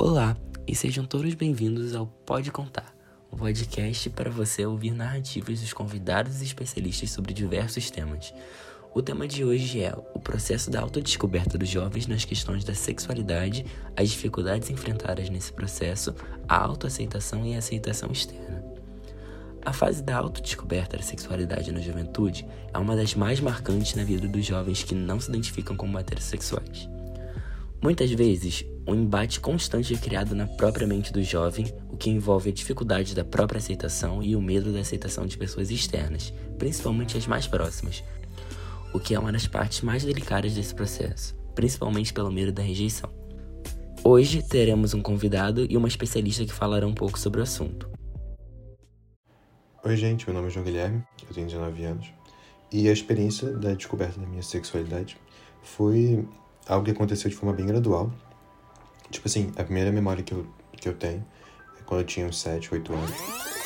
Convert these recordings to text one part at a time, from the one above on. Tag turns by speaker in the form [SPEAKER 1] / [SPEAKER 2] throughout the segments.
[SPEAKER 1] Olá e sejam todos bem-vindos ao Pode Contar, um podcast para você ouvir narrativas dos convidados e especialistas sobre diversos temas. O tema de hoje é o processo da autodescoberta dos jovens nas questões da sexualidade, as dificuldades enfrentadas nesse processo, a autoaceitação e a aceitação externa. A fase da autodescoberta da sexualidade na juventude é uma das mais marcantes na vida dos jovens que não se identificam como heterossexuais. Muitas vezes, um embate constante é criado na própria mente do jovem, o que envolve a dificuldade da própria aceitação e o medo da aceitação de pessoas externas, principalmente as mais próximas, o que é uma das partes mais delicadas desse processo, principalmente pelo medo da rejeição. Hoje teremos um convidado e uma especialista que falarão um pouco sobre o assunto.
[SPEAKER 2] Oi, gente, meu nome é João Guilherme, eu tenho 19 anos, e a experiência da descoberta da minha sexualidade foi algo que aconteceu de forma bem gradual. Tipo assim, a primeira memória que eu, que eu tenho é quando eu tinha uns 7, 8 anos,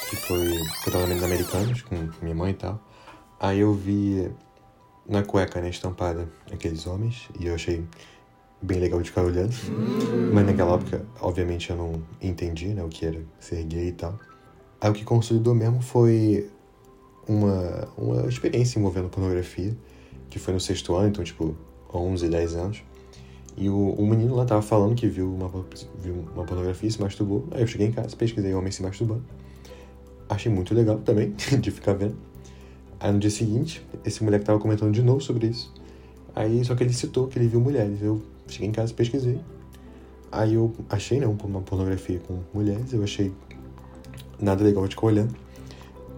[SPEAKER 2] que foi que eu tava na Americanos com minha mãe e tal. Aí eu vi na cueca, né, estampada, aqueles homens, e eu achei bem legal de ficar olhando. Mas naquela época, obviamente, eu não entendi, né, o que era ser gay e tal. Aí o que consolidou mesmo foi uma, uma experiência envolvendo pornografia, que foi no sexto ano, então, tipo, 11, 10 anos. E o, o menino lá tava falando que viu uma, viu uma pornografia e se masturbou. Aí eu cheguei em casa, pesquisei homem se masturbando. Achei muito legal também, de ficar vendo. Aí no dia seguinte, esse moleque tava comentando de novo sobre isso. Aí, só que ele citou que ele viu mulheres. Eu cheguei em casa, pesquisei. Aí eu achei, né, uma pornografia com mulheres. Eu achei nada legal de ficar olhando.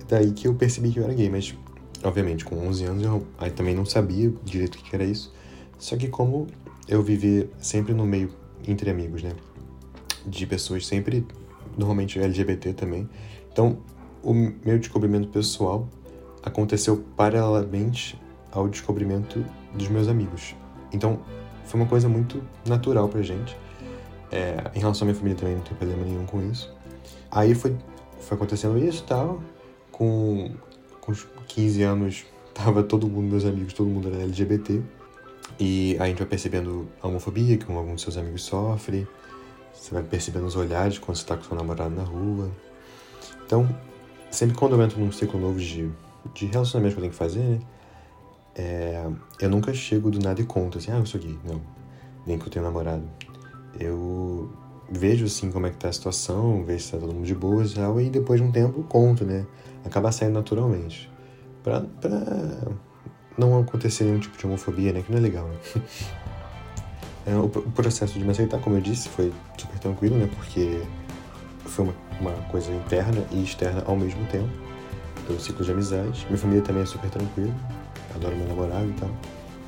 [SPEAKER 2] Daí que eu percebi que eu era gay, mas, obviamente, com 11 anos eu aí também não sabia direito o que era isso. Só que como eu vivi sempre no meio entre amigos, né? De pessoas sempre, normalmente LGBT também. Então, o meu descobrimento pessoal aconteceu paralelamente ao descobrimento dos meus amigos. Então, foi uma coisa muito natural pra gente. É, em relação à minha família também não tem problema nenhum com isso. Aí foi, foi acontecendo isso e tal. Com, com 15 anos, tava todo mundo, meus amigos, todo mundo era LGBT. E a gente vai percebendo a homofobia que alguns dos seus amigos sofrem. Você vai percebendo os olhares quando você está com seu namorado na rua. Então, sempre quando eu entro num ciclo novo de, de relacionamento que eu tenho que fazer, né? É, eu nunca chego do nada e conto assim, ah, eu sou gay. Não. Nem que eu tenho namorado. Eu vejo assim como é que tá a situação, vejo se tá todo mundo de boas e tal, e depois de um tempo conto, né? Acaba saindo naturalmente. Pra, pra não acontecer nenhum tipo de homofobia, né? Que não é legal, né? É, o, processo de me aceitar, como eu disse, foi super tranquilo, né? Porque foi uma, uma coisa interna e externa ao mesmo tempo. Pelo ciclo de amizade. Minha família também é super tranquila. Adoro meu namorado e tal.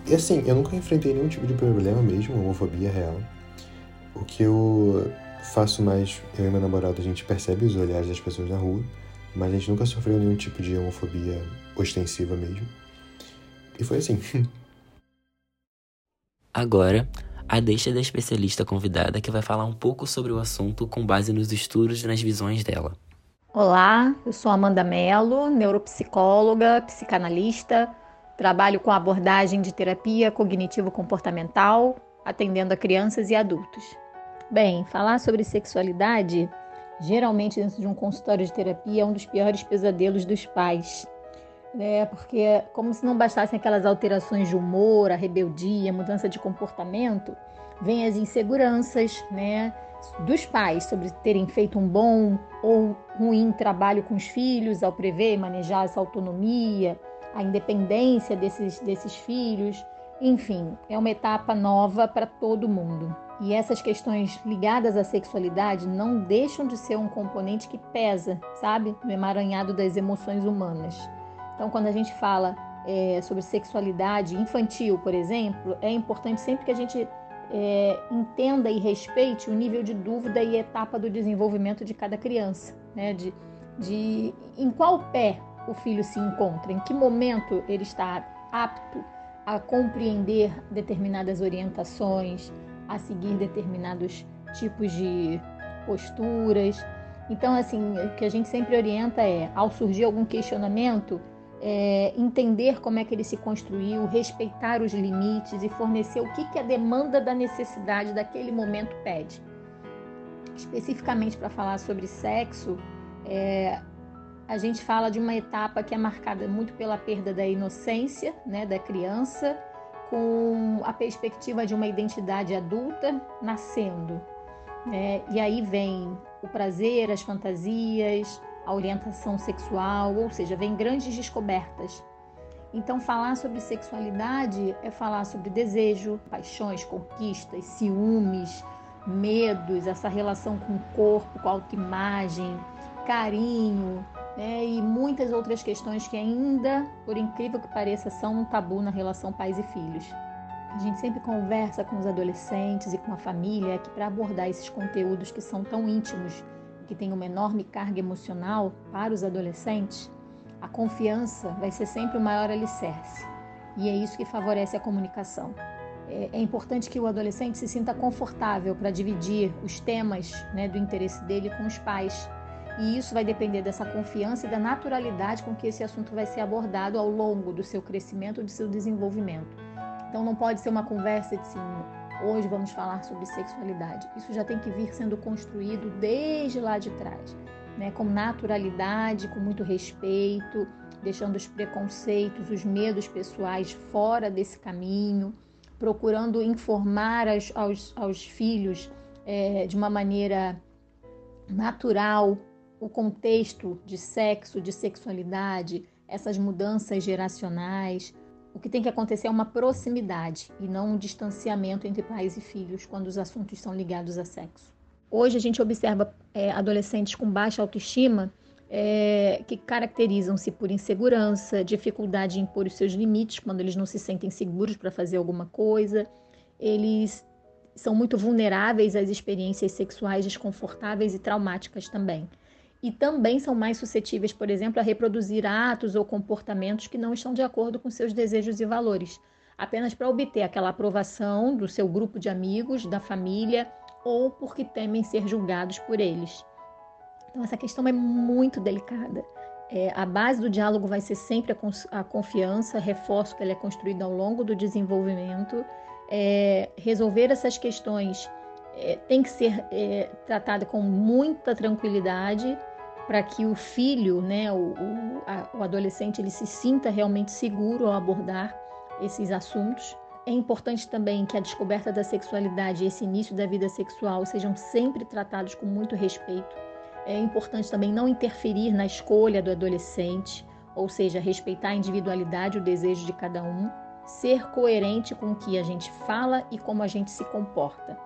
[SPEAKER 2] E assim, eu nunca enfrentei nenhum tipo de problema mesmo, homofobia real. O que eu faço mais, eu e meu namorado, a gente percebe os olhares das pessoas na rua, mas a gente nunca sofreu nenhum tipo de homofobia ostensiva mesmo. E foi assim.
[SPEAKER 1] Agora, a deixa da especialista convidada que vai falar um pouco sobre o assunto com base nos estudos e nas visões dela.
[SPEAKER 3] Olá, eu sou Amanda Mello, neuropsicóloga, psicanalista, trabalho com abordagem de terapia cognitivo-comportamental, atendendo a crianças e adultos. Bem, falar sobre sexualidade, geralmente dentro de um consultório de terapia, é um dos piores pesadelos dos pais né? Porque como se não bastassem aquelas alterações de humor, a rebeldia, a mudança de comportamento, vem as inseguranças, né? Dos pais sobre terem feito um bom ou ruim trabalho com os filhos ao prever e manejar essa autonomia, a independência desses, desses filhos. Enfim, é uma etapa nova para todo mundo. E essas questões ligadas à sexualidade não deixam de ser um componente que pesa, sabe, no emaranhado das emoções humanas. Então, quando a gente fala é, sobre sexualidade infantil, por exemplo, é importante sempre que a gente é, entenda e respeite o nível de dúvida e etapa do desenvolvimento de cada criança, né? De, de em qual pé o filho se encontra, em que momento ele está apto a compreender determinadas orientações, a seguir determinados tipos de posturas. Então, assim, o que a gente sempre orienta é, ao surgir algum questionamento, é, entender como é que ele se construiu, respeitar os limites e fornecer o que, que a demanda da necessidade daquele momento pede. Especificamente para falar sobre sexo, é, a gente fala de uma etapa que é marcada muito pela perda da inocência né, da criança, com a perspectiva de uma identidade adulta nascendo. Né? E aí vem o prazer, as fantasias, a orientação sexual, ou seja, vem grandes descobertas. Então, falar sobre sexualidade é falar sobre desejo, paixões, conquistas, ciúmes, medos, essa relação com o corpo, com a autoimagem, carinho, né? e muitas outras questões que ainda, por incrível que pareça, são um tabu na relação pais e filhos. A gente sempre conversa com os adolescentes e com a família que para abordar esses conteúdos que são tão íntimos, que têm uma enorme carga emocional para os adolescentes, a confiança vai ser sempre o maior alicerce. E é isso que favorece a comunicação. É, é importante que o adolescente se sinta confortável para dividir os temas né, do interesse dele com os pais, e isso vai depender dessa confiança e da naturalidade com que esse assunto vai ser abordado ao longo do seu crescimento, do seu desenvolvimento. Então não pode ser uma conversa de assim, hoje vamos falar sobre sexualidade. Isso já tem que vir sendo construído desde lá de trás, né? com naturalidade, com muito respeito, deixando os preconceitos, os medos pessoais fora desse caminho, procurando informar aos, aos, aos filhos é, de uma maneira natural o contexto de sexo, de sexualidade, essas mudanças geracionais. O que tem que acontecer é uma proximidade e não um distanciamento entre pais e filhos quando os assuntos são ligados a sexo. Hoje a gente observa é, adolescentes com baixa autoestima é, que caracterizam-se por insegurança, dificuldade em impor os seus limites quando eles não se sentem seguros para fazer alguma coisa. Eles são muito vulneráveis às experiências sexuais desconfortáveis e traumáticas também e também são mais suscetíveis, por exemplo, a reproduzir atos ou comportamentos que não estão de acordo com seus desejos e valores, apenas para obter aquela aprovação do seu grupo de amigos, da família ou porque temem ser julgados por eles. Então, essa questão é muito delicada. É, a base do diálogo vai ser sempre a, a, confiança, reforço que ela é construída ao longo do desenvolvimento. É, resolver essas questões é, tem que ser é, tratada com muita tranquilidade para que o filho, né, o, o, a, o adolescente, ele se sinta realmente seguro ao abordar esses assuntos. É importante também que a descoberta da sexualidade e esse início da vida sexual sejam sempre tratados com muito respeito. É importante também não interferir na escolha do adolescente, ou seja, respeitar a individualidade e o desejo de cada um, ser coerente com o que a gente fala e como a gente se comporta.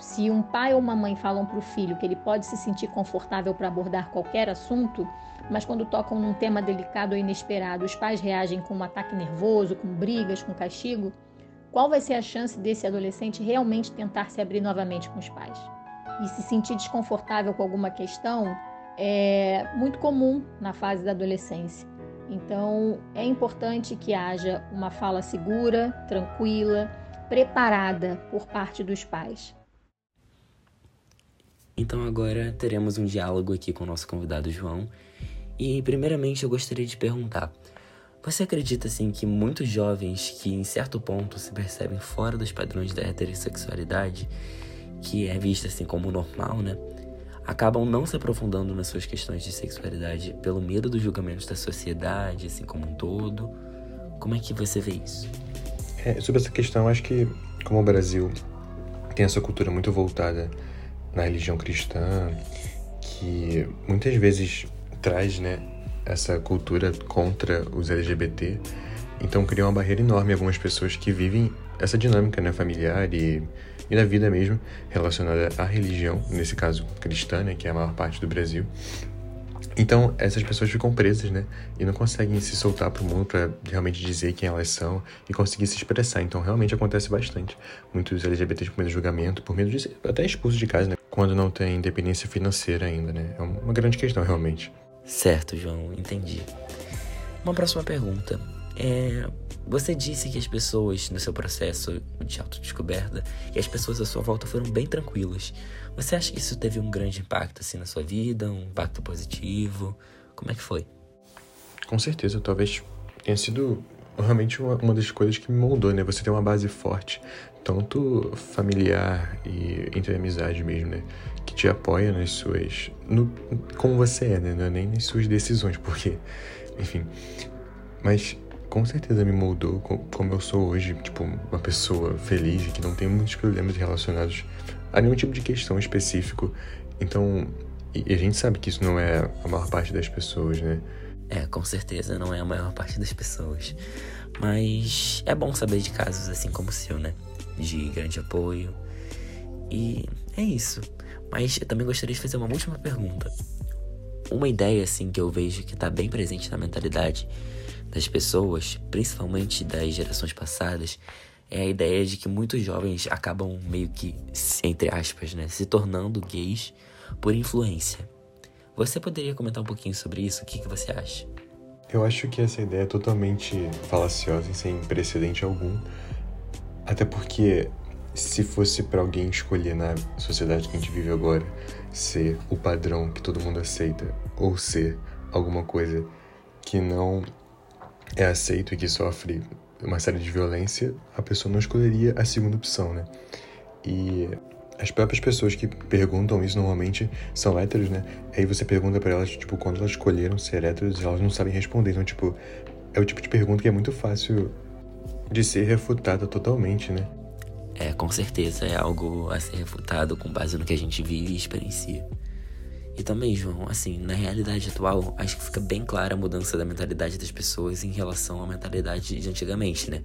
[SPEAKER 3] Se um pai ou uma mãe falam para o filho que ele pode se sentir confortável para abordar qualquer assunto, mas quando tocam num tema delicado ou inesperado, os pais reagem com um ataque nervoso, com brigas, com castigo, qual vai ser a chance desse adolescente realmente tentar se abrir novamente com os pais? E se sentir desconfortável com alguma questão é muito comum na fase da adolescência. Então, é importante que haja uma fala segura, tranquila, preparada por parte dos pais.
[SPEAKER 1] Então agora teremos um diálogo aqui com o nosso convidado João. E primeiramente eu gostaria de perguntar: você acredita assim que muitos jovens que em certo ponto se percebem fora dos padrões da heterossexualidade, que é vista assim como normal, né? Acabam não se aprofundando nas suas questões de sexualidade pelo medo dos julgamentos da sociedade, assim como um todo. Como é que você vê isso?
[SPEAKER 2] É, sobre essa questão, acho que como o Brasil tem essa cultura muito voltada na religião cristã que muitas vezes traz, né, essa cultura contra os LGBT. Então cria uma barreira enorme algumas pessoas que vivem essa dinâmica né, familiar e, e na vida mesmo relacionada à religião, nesse caso cristã, né, que é a maior parte do Brasil. Então, essas pessoas ficam presas, né? E não conseguem se soltar pro mundo para realmente dizer quem elas são e conseguir se expressar. Então, realmente acontece bastante. Muitos LGBTs com medo de julgamento, por medo de ser até expulsos de casa, né? Quando não tem independência financeira ainda, né? É uma grande questão, realmente.
[SPEAKER 1] Certo, João, entendi. Uma próxima pergunta. É, você disse que as pessoas no seu processo de autodescoberta e as pessoas à sua volta foram bem tranquilas. Você acha que isso teve um grande impacto assim na sua vida, um impacto positivo? Como é que foi?
[SPEAKER 2] Com certeza, talvez tenha sido realmente uma, uma das coisas que me moldou, né? Você tem uma base forte, tanto familiar e entre amizade mesmo, né? que te apoia nas suas. No, como você é, né? Não é nem nas suas decisões, porque, enfim. Mas com certeza me moldou como eu sou hoje, tipo, uma pessoa feliz que não tem muitos problemas relacionados a nenhum tipo de questão específico. Então, e a gente sabe que isso não é a maior parte das pessoas, né?
[SPEAKER 1] É, com certeza não é a maior parte das pessoas. Mas é bom saber de casos assim como o seu, né? De grande apoio. E é isso. Mas eu também gostaria de fazer uma última pergunta. Uma ideia assim que eu vejo que tá bem presente na mentalidade das pessoas, principalmente das gerações passadas, é a ideia de que muitos jovens acabam meio que, entre aspas, né, se tornando gays por influência. Você poderia comentar um pouquinho sobre isso? O que, que você acha?
[SPEAKER 2] Eu acho que essa ideia é totalmente falaciosa e sem precedente algum. Até porque, se fosse para alguém escolher na sociedade que a gente vive agora ser o padrão que todo mundo aceita ou ser alguma coisa que não é aceito e que sofre uma série de violência, a pessoa não escolheria a segunda opção, né? E as próprias pessoas que perguntam isso normalmente são héteros, né? Aí você pergunta para elas, tipo, quando elas escolheram ser héteros, elas não sabem responder. Então, tipo, é o tipo de pergunta que é muito fácil de ser refutada totalmente, né?
[SPEAKER 1] É, com certeza é algo a ser refutado com base no que a gente vive e experiencia. E também, João, assim, na realidade atual, acho que fica bem clara a mudança da mentalidade das pessoas em relação à mentalidade de antigamente, né?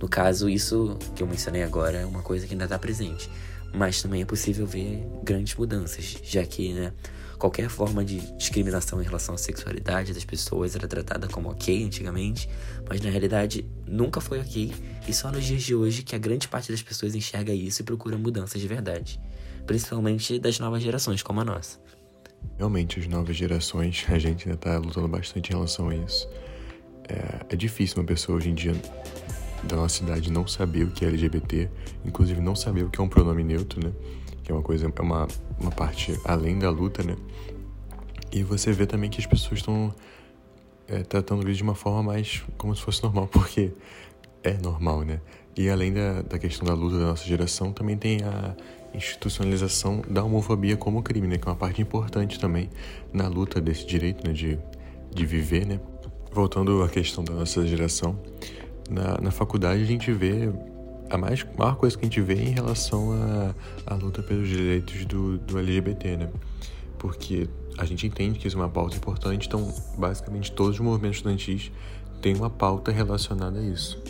[SPEAKER 1] No caso, isso que eu mencionei agora é uma coisa que ainda está presente. Mas também é possível ver grandes mudanças, já que, né, qualquer forma de discriminação em relação à sexualidade das pessoas era tratada como ok antigamente, mas na realidade nunca foi ok, e só nos dias de hoje que a grande parte das pessoas enxerga isso e procura mudanças de verdade, principalmente das novas gerações como a nossa.
[SPEAKER 2] Realmente, as novas gerações, a gente ainda tá lutando bastante em relação a isso. É, é difícil uma pessoa hoje em dia da nossa idade não saber o que é LGBT, inclusive não saber o que é um pronome neutro, né? Que é uma coisa, é uma, uma parte além da luta, né? E você vê também que as pessoas estão é, tratando isso de uma forma mais como se fosse normal, porque é normal, né? E além da, da questão da luta da nossa geração, também tem a institucionalização da homofobia como crime, né? Que é uma parte importante também na luta desse direito, né? De, de viver, né? Voltando à questão da nossa geração, na, na faculdade a gente vê a mais, maior coisa que a gente vê em relação à, luta pelos direitos do, do LGBT, né? Porque a gente entende que isso é uma pauta importante, então basicamente todos os movimentos estudantis têm uma pauta relacionada a isso.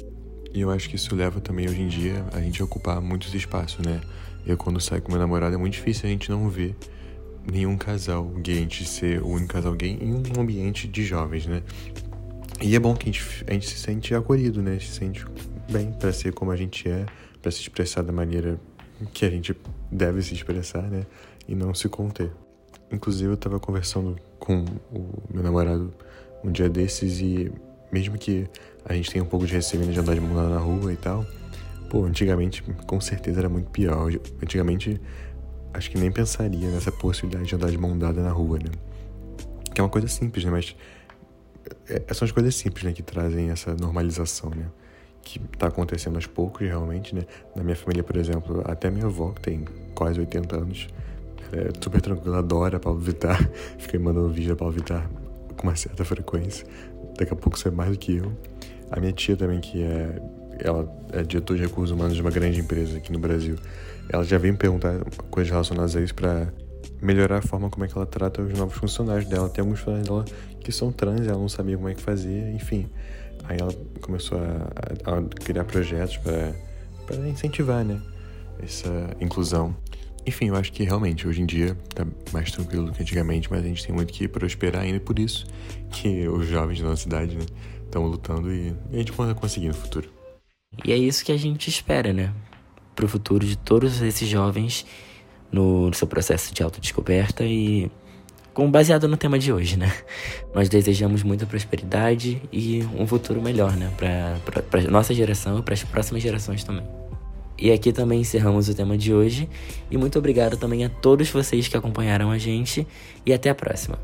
[SPEAKER 2] E eu acho que isso leva também hoje em dia a gente a ocupar muitos espaços, né? Eu quando saio com meu namorado é muito difícil a gente não ver nenhum casal gay, a gente ser o único casal gay em um ambiente de jovens, né? E é bom que a gente, a gente se sente acolhido, né? Se sente bem para ser como a gente é, para se expressar da maneira que a gente deve se expressar, né? E não se conter. Inclusive, eu tava conversando com o meu namorado um dia desses e mesmo que a gente tenha um pouco de receio de andar de mão na rua e tal, pô, antigamente com certeza era muito pior. Antigamente acho que nem pensaria nessa possibilidade de andar de mão dada na rua, né? Que é uma coisa simples, né? Mas é, são as coisas simples, né, que trazem essa normalização, né? Que tá acontecendo aos poucos, realmente, né? Na minha família, por exemplo, até minha avó, que tem quase 80 anos, é super tranquila, adora Paulo Vittar, me mandando vídeo da Paulo Vittar com uma certa frequência. Daqui a pouco você é mais do que eu. A minha tia também, que é, ela é diretor de recursos humanos de uma grande empresa aqui no Brasil, ela já vem me perguntar coisas relacionadas a isso para melhorar a forma como é que ela trata os novos funcionários dela. Tem alguns funcionários dela que são trans, ela não sabia como é que fazia, enfim. Aí ela começou a, a criar projetos para incentivar, né, essa inclusão. Enfim, eu acho que realmente hoje em dia tá mais tranquilo do que antigamente, mas a gente tem muito que prosperar ainda, por isso que os jovens da nossa cidade, né, estão lutando e a gente pode conseguir no futuro.
[SPEAKER 1] E é isso que a gente espera, né, pro futuro de todos esses jovens no seu processo de autodescoberta e com baseado no tema de hoje, né? Nós desejamos muita prosperidade e um futuro melhor, né, para nossa geração e para as próximas gerações também. E aqui também encerramos o tema de hoje. E muito obrigado também a todos vocês que acompanharam a gente. E até a próxima.